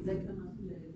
ازيك انا